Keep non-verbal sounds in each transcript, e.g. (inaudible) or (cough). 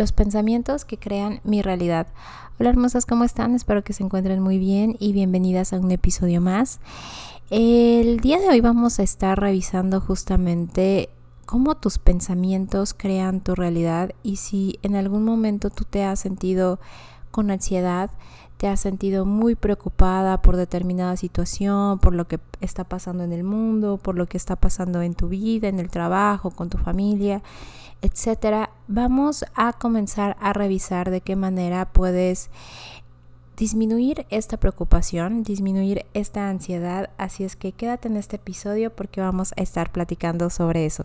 los pensamientos que crean mi realidad. Hola hermosas, ¿cómo están? Espero que se encuentren muy bien y bienvenidas a un episodio más. El día de hoy vamos a estar revisando justamente cómo tus pensamientos crean tu realidad y si en algún momento tú te has sentido con ansiedad, te has sentido muy preocupada por determinada situación, por lo que está pasando en el mundo, por lo que está pasando en tu vida, en el trabajo, con tu familia etcétera, vamos a comenzar a revisar de qué manera puedes disminuir esta preocupación, disminuir esta ansiedad. Así es que quédate en este episodio porque vamos a estar platicando sobre eso.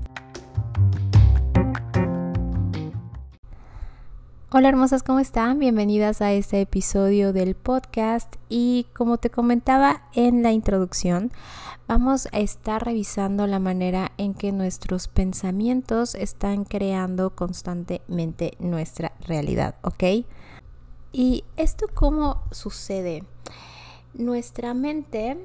Hola hermosas, ¿cómo están? Bienvenidas a este episodio del podcast y como te comentaba en la introducción, vamos a estar revisando la manera en que nuestros pensamientos están creando constantemente nuestra realidad, ¿ok? ¿Y esto cómo sucede? Nuestra mente,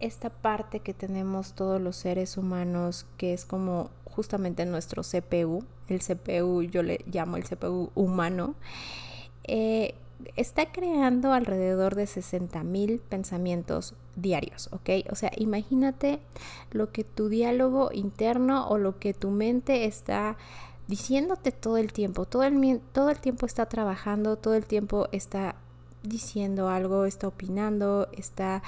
esta parte que tenemos todos los seres humanos, que es como justamente nuestro CPU, el CPU yo le llamo el CPU humano, eh, está creando alrededor de 60 mil pensamientos diarios, ¿ok? O sea, imagínate lo que tu diálogo interno o lo que tu mente está diciéndote todo el tiempo, todo el, todo el tiempo está trabajando, todo el tiempo está diciendo algo, está opinando, está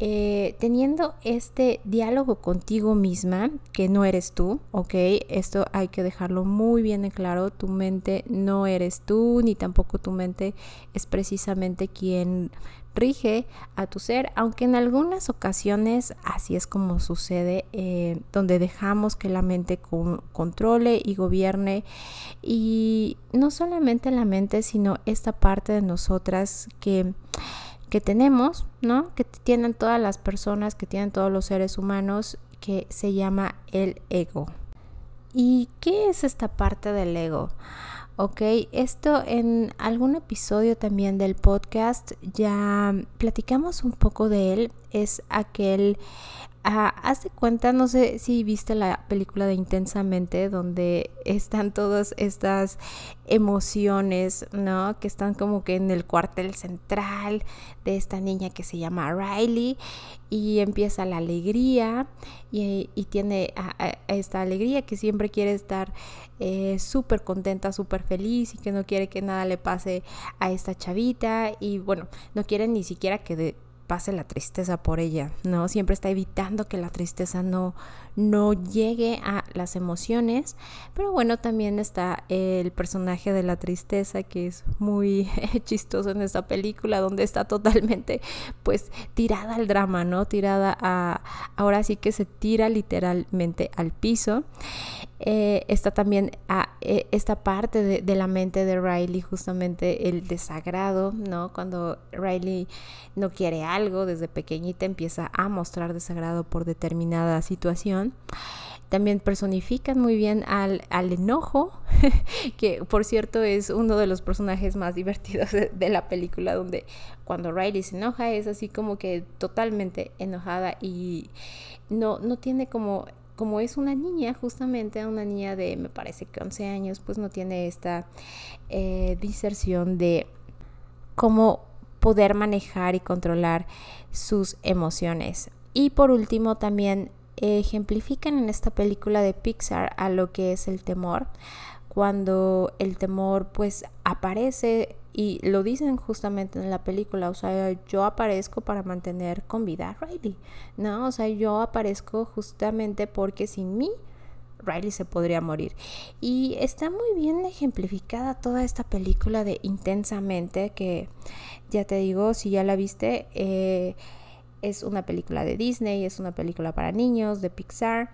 eh, teniendo este diálogo contigo misma, que no eres tú, ¿ok? Esto hay que dejarlo muy bien en claro, tu mente no eres tú, ni tampoco tu mente es precisamente quien rige a tu ser, aunque en algunas ocasiones así es como sucede, eh, donde dejamos que la mente controle y gobierne, y no solamente la mente, sino esta parte de nosotras que que tenemos, ¿no? Que tienen todas las personas, que tienen todos los seres humanos, que se llama el ego. ¿Y qué es esta parte del ego? Ok, esto en algún episodio también del podcast ya platicamos un poco de él. Es aquel Ah, cuenta, no sé si viste la película de Intensamente, donde están todas estas emociones, ¿no? Que están como que en el cuartel central de esta niña que se llama Riley y empieza la alegría y, tiene esta alegría que siempre quiere estar eh, súper contenta, súper feliz y que no quiere que nada le pase a esta chavita y bueno, no quiere ni siquiera que pase la tristeza por ella, ¿no? Siempre está evitando que la tristeza no, no llegue a las emociones, pero bueno, también está el personaje de la tristeza que es muy (laughs) chistoso en esta película, donde está totalmente pues tirada al drama, ¿no? Tirada a, ahora sí que se tira literalmente al piso. Eh, está también a, eh, esta parte de, de, la mente de Riley, justamente el desagrado, ¿no? Cuando Riley no quiere algo, desde pequeñita empieza a mostrar desagrado por determinada situación. También personifican muy bien al, al enojo, (laughs) que por cierto es uno de los personajes más divertidos de, de, la película, donde cuando Riley se enoja es así como que totalmente enojada y no, no tiene como como es una niña, justamente una niña de, me parece que 11 años, pues no tiene esta eh, diserción de cómo poder manejar y controlar sus emociones. Y por último, también ejemplifican en esta película de Pixar a lo que es el temor. Cuando el temor pues aparece y lo dicen justamente en la película, o sea, yo aparezco para mantener con vida a Riley, ¿no? O sea, yo aparezco justamente porque sin mí Riley se podría morir. Y está muy bien ejemplificada toda esta película de intensamente, que ya te digo, si ya la viste, eh, es una película de Disney, es una película para niños, de Pixar.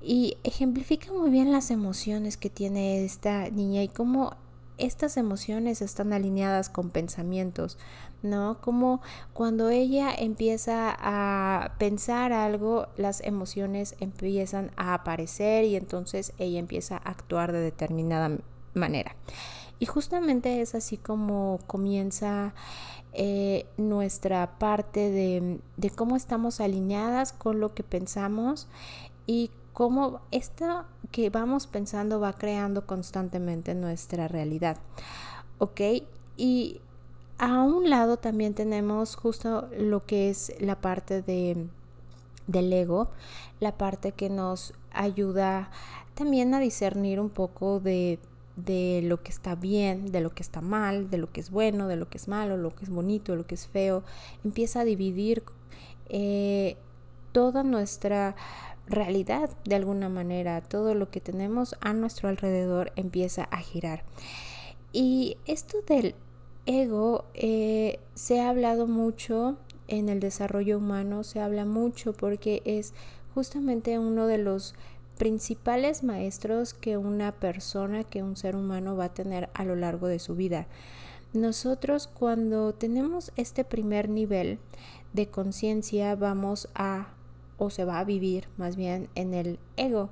Y ejemplifica muy bien las emociones que tiene esta niña y cómo estas emociones están alineadas con pensamientos, ¿no? Como cuando ella empieza a pensar algo, las emociones empiezan a aparecer y entonces ella empieza a actuar de determinada manera. Y justamente es así como comienza eh, nuestra parte de, de, cómo estamos alineadas con lo que pensamos y cómo esto que vamos pensando va creando constantemente nuestra realidad. ¿Ok? Y a un lado también tenemos justo lo que es la parte de, del ego, la parte que nos ayuda también a discernir un poco de, de lo que está bien, de lo que está mal, de lo que es bueno, de lo que es malo, lo que es bonito, lo que es feo. Empieza a dividir eh, toda nuestra realidad de alguna manera, todo lo que tenemos a nuestro alrededor empieza a girar. Y esto del ego eh, se ha hablado mucho en el desarrollo humano, se habla mucho porque es justamente uno de los principales maestros que una persona, que un ser humano va a tener a lo largo de su vida. Nosotros cuando tenemos este primer nivel de conciencia vamos a o se va a vivir más bien en el ego,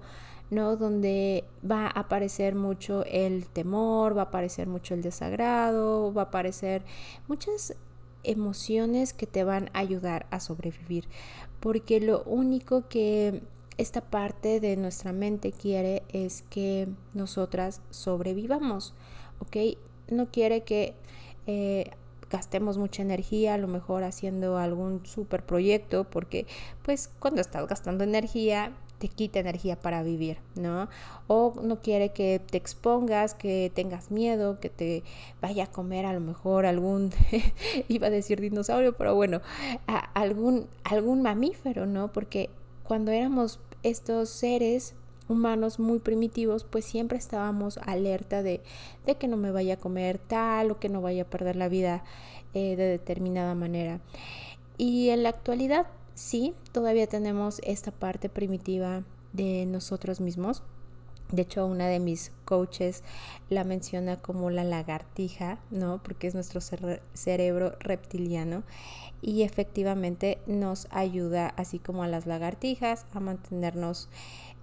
¿no? Donde va a aparecer mucho el temor, va a aparecer mucho el desagrado, va a aparecer muchas emociones que te van a ayudar a sobrevivir, porque lo único que esta parte de nuestra mente quiere es que nosotras sobrevivamos, ¿ok? No quiere que eh, gastemos mucha energía, a lo mejor haciendo algún super proyecto, porque pues cuando estás gastando energía te quita energía para vivir, ¿no? O no quiere que te expongas, que tengas miedo, que te vaya a comer a lo mejor algún, (laughs) iba a decir dinosaurio, pero bueno, algún, algún mamífero, ¿no? Porque cuando éramos estos seres humanos muy primitivos, pues siempre estábamos alerta de, de, que no me vaya a comer tal o que no vaya a perder la vida eh, de determinada manera. Y en la actualidad, sí, todavía tenemos esta parte primitiva de nosotros mismos. De hecho, una de mis coaches la menciona como la lagartija, ¿no? Porque es nuestro cerebro reptiliano y efectivamente nos ayuda, así como a las lagartijas, a mantenernos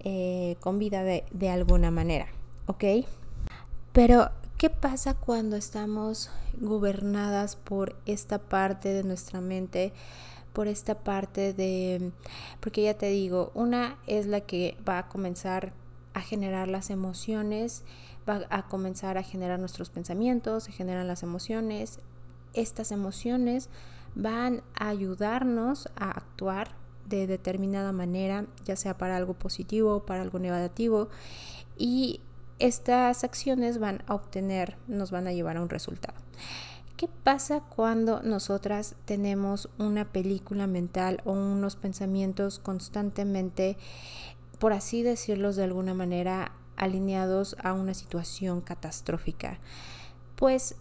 eh, con vida de, de alguna manera, ¿ok? Pero, ¿qué pasa cuando estamos gobernadas por esta parte de nuestra mente? por esta parte de, porque ya te digo, una es la que va a comenzar a generar las emociones, va a comenzar a generar nuestros pensamientos, se generan las emociones. Estas emociones van a ayudarnos a actuar de determinada manera, ya sea para algo positivo o para algo negativo. Y estas acciones van a obtener, nos van a llevar a un resultado. ¿Qué pasa cuando nosotras tenemos una película mental o unos pensamientos constantemente, por así decirlos de alguna manera, alineados a una situación catastrófica? Pues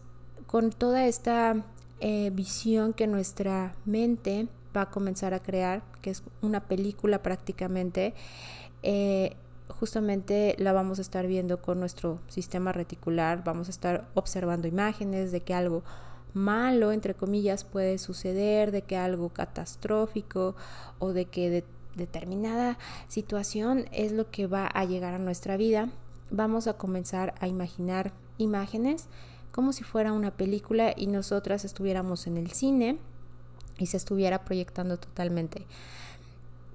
con toda esta eh, visión que nuestra mente va a comenzar a crear, que es una película prácticamente, eh, justamente la vamos a estar viendo con nuestro sistema reticular, vamos a estar observando imágenes de que algo malo, entre comillas, puede suceder, de que algo catastrófico o de que determinada situación es lo que va a llegar a nuestra vida, vamos a comenzar a imaginar imágenes como si fuera una película y nosotras estuviéramos en el cine y se estuviera proyectando totalmente.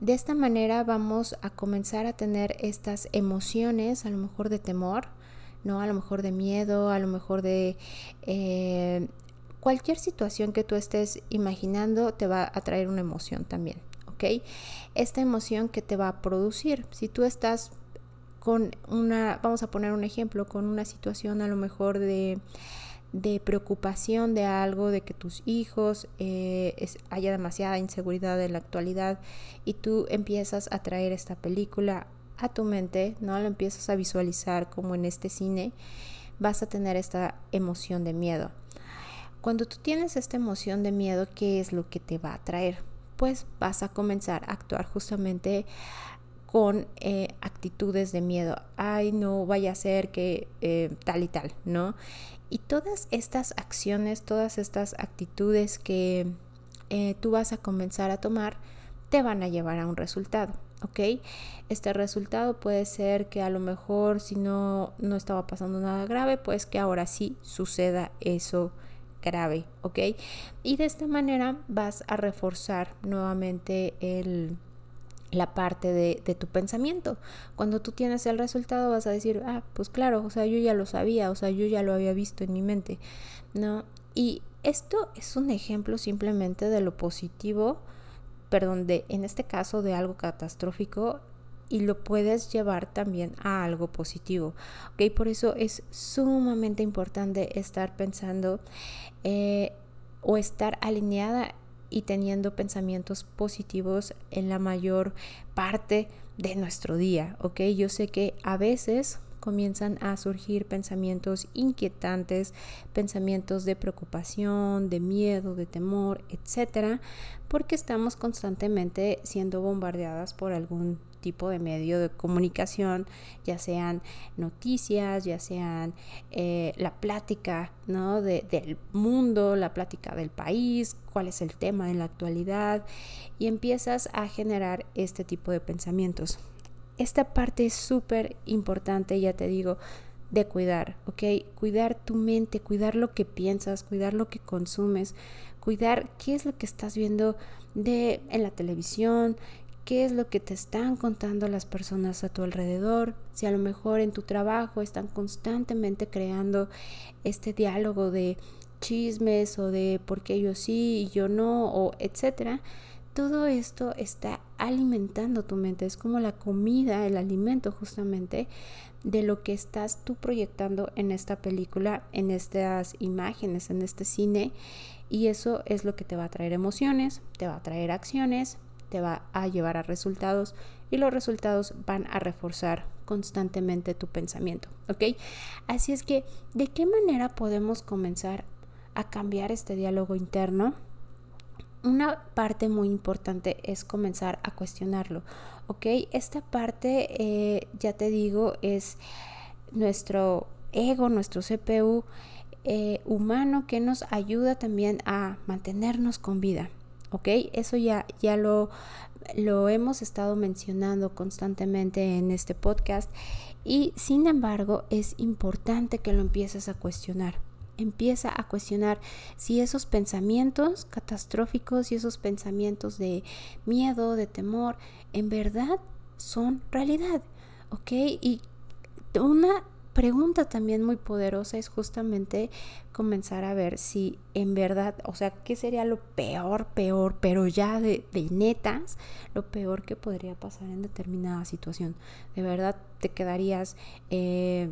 De esta manera vamos a comenzar a tener estas emociones, a lo mejor de temor, ¿no? A lo mejor de miedo, a lo mejor de eh, cualquier situación que tú estés imaginando te va a traer una emoción también, Esta emoción que te va a producir, si tú estás con una, vamos a poner un ejemplo, con una situación a lo mejor de de preocupación de algo, de que tus hijos eh, haya demasiada inseguridad en la actualidad y tú empiezas a traer esta película a tu mente, ¿no? Lo empiezas a visualizar como en este cine, vas a tener esta emoción de miedo. Cuando tú tienes esta emoción de miedo, ¿qué es lo que te va a traer? Pues vas a comenzar a actuar justamente con eh, actitudes de miedo. Ay, no vaya a ser que eh, tal y tal, ¿no? Y todas estas acciones, todas estas actitudes que eh, tú vas a comenzar a tomar, te van a llevar a un resultado, ¿ok? Este resultado puede ser que a lo mejor si no, no estaba pasando nada grave, pues que ahora sí suceda eso grave, ¿ok? Y de esta manera vas a reforzar nuevamente el, la parte de, de, tu pensamiento. Cuando tú tienes el resultado vas a decir, ah, pues claro, o sea, yo ya lo sabía, o sea, yo ya lo había visto en mi mente, ¿no? Y esto es un ejemplo simplemente de lo positivo, perdón, de, en este caso de algo catastrófico y lo puedes llevar también a algo positivo. ¿ok? Por eso es sumamente importante estar pensando eh, o estar alineada y teniendo pensamientos positivos en la mayor parte de nuestro día. ¿ok? Yo sé que a veces comienzan a surgir pensamientos inquietantes, pensamientos de preocupación, de miedo, de temor, etcétera, porque estamos constantemente siendo bombardeadas por algún tipo de medio de comunicación, ya sean noticias, ya sean eh, la plática ¿no? del mundo, la plática del país, cuál es el tema en la actualidad, y empiezas a generar este tipo de pensamientos esta parte es súper importante, ya te digo, de cuidar, ¿ok? Cuidar tu mente, cuidar lo que piensas, cuidar lo que consumes, cuidar qué es lo que estás viendo de en la televisión, qué es lo que te están contando las personas a tu alrededor, si a lo mejor en tu trabajo están constantemente creando este diálogo de chismes o de por qué yo sí y yo no o etcétera todo esto está alimentando tu mente, es como la comida, el alimento justamente de lo que estás tú proyectando en esta película, en estas imágenes, en este cine, y eso es lo que te va a traer emociones, te va a traer acciones, te va a llevar a resultados y los resultados van a reforzar constantemente tu pensamiento, ¿ok? Así es que, ¿de qué manera podemos comenzar a cambiar este diálogo interno? Una parte muy importante es comenzar a cuestionarlo, ¿ok? Esta parte, eh, ya te digo, es nuestro ego, nuestro CPU eh, humano que nos ayuda también a mantenernos con vida, ¿ok? Eso ya, ya lo, lo hemos estado mencionando constantemente en este podcast y sin embargo es importante que lo empieces a cuestionar empieza a cuestionar si esos pensamientos catastróficos y esos pensamientos de miedo, de temor, en verdad son realidad, ¿ok? Y una pregunta también muy poderosa es justamente comenzar a ver si en verdad, o sea, ¿qué sería lo peor, peor, pero ya de, netas, lo peor que podría pasar en determinada situación? De verdad te quedarías... Eh,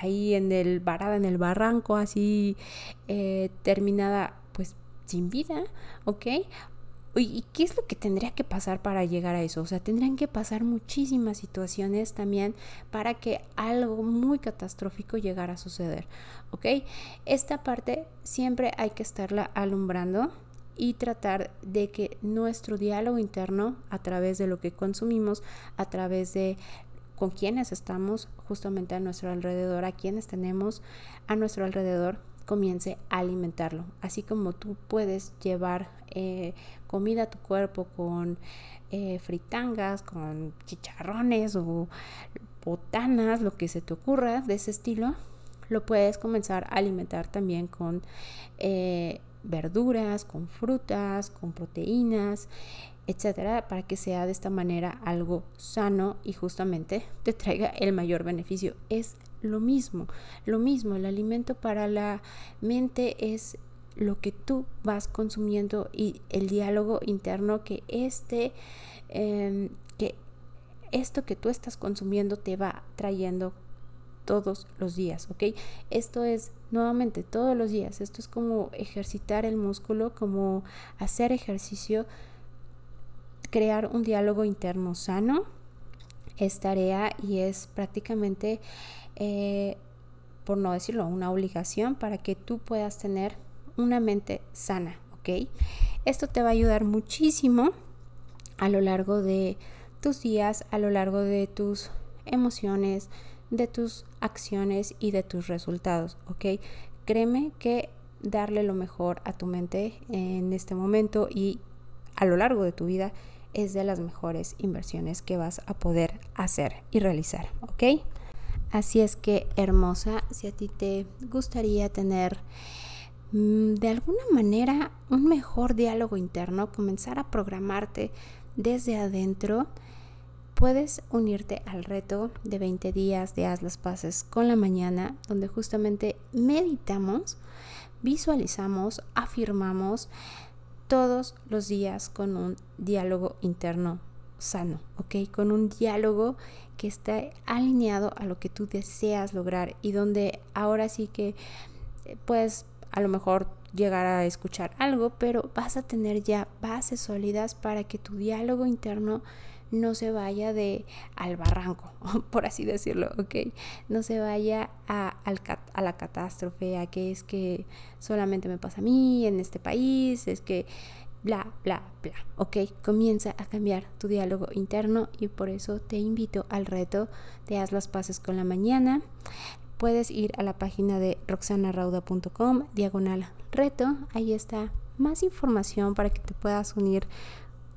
ahí en el varada en el barranco, así eh, terminada pues sin vida, ¿ok? ¿Y qué es lo que tendría que pasar para llegar a eso? O sea, tendrían que pasar muchísimas situaciones también para que algo muy catastrófico llegara a suceder, ¿ok? Esta parte siempre hay que estarla alumbrando y tratar de que nuestro diálogo interno a través de lo que consumimos, a través de con quienes estamos justamente a nuestro alrededor, a quienes tenemos a nuestro alrededor, comience a alimentarlo. Así como tú puedes llevar eh, comida a tu cuerpo con eh, fritangas, con chicharrones o botanas, lo que se te ocurra de ese estilo, lo puedes comenzar a alimentar también con eh, verduras, con frutas, con proteínas etcétera, para que sea de esta manera algo sano y justamente te traiga el mayor beneficio. Es lo mismo, lo mismo, el alimento para la mente es lo que tú vas consumiendo y el diálogo interno que este, em, que esto que tú estás consumiendo te va trayendo todos los días, ¿ok? Esto es nuevamente todos los días, esto es como ejercitar el músculo, como hacer ejercicio crear un diálogo interno sano es tarea y es prácticamente, eh, por no decirlo, una obligación para que tú puedas tener una mente sana, ¿ok? Esto te va a ayudar muchísimo a lo largo de tus días, a lo largo de tus emociones, de tus acciones y de tus resultados, ¿ok? créeme que darle lo mejor a tu mente en este momento y a lo largo de tu vida es de las mejores inversiones que vas a poder hacer y realizar, ¿ok? Así es que, hermosa, si a ti te gustaría tener mm, de alguna manera un mejor diálogo interno, comenzar a programarte desde adentro, puedes unirte al reto de 20 días de Haz las Paces con la mañana, donde justamente meditamos, visualizamos, afirmamos todos los días con un diálogo interno sano, ¿ok? Con un diálogo que esté alineado a lo que tú deseas lograr y donde ahora sí que eh, puedes a lo mejor llegar a escuchar algo, pero vas a tener ya bases sólidas para que tu diálogo interno no se vaya de al barranco, (laughs) por así decirlo, ¿ok? No se vaya a, a la catástrofe, a que es que solamente me pasa a mí en este país, es que bla, bla, bla, ¿ok? Comienza a cambiar tu diálogo interno y por eso te invito al reto de Haz las Paces con la Mañana. Puedes ir a la página de roxanarauda.com, diagonal reto, ahí está más información para que te puedas unir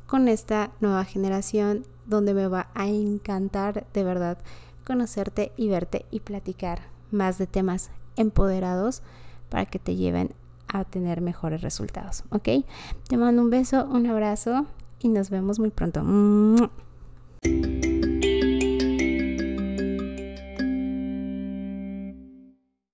con esta nueva generación donde me va a encantar de verdad conocerte y verte y platicar más de temas empoderados para que te lleven a tener mejores resultados, ¿ok? Te mando un beso, un abrazo y nos vemos muy pronto.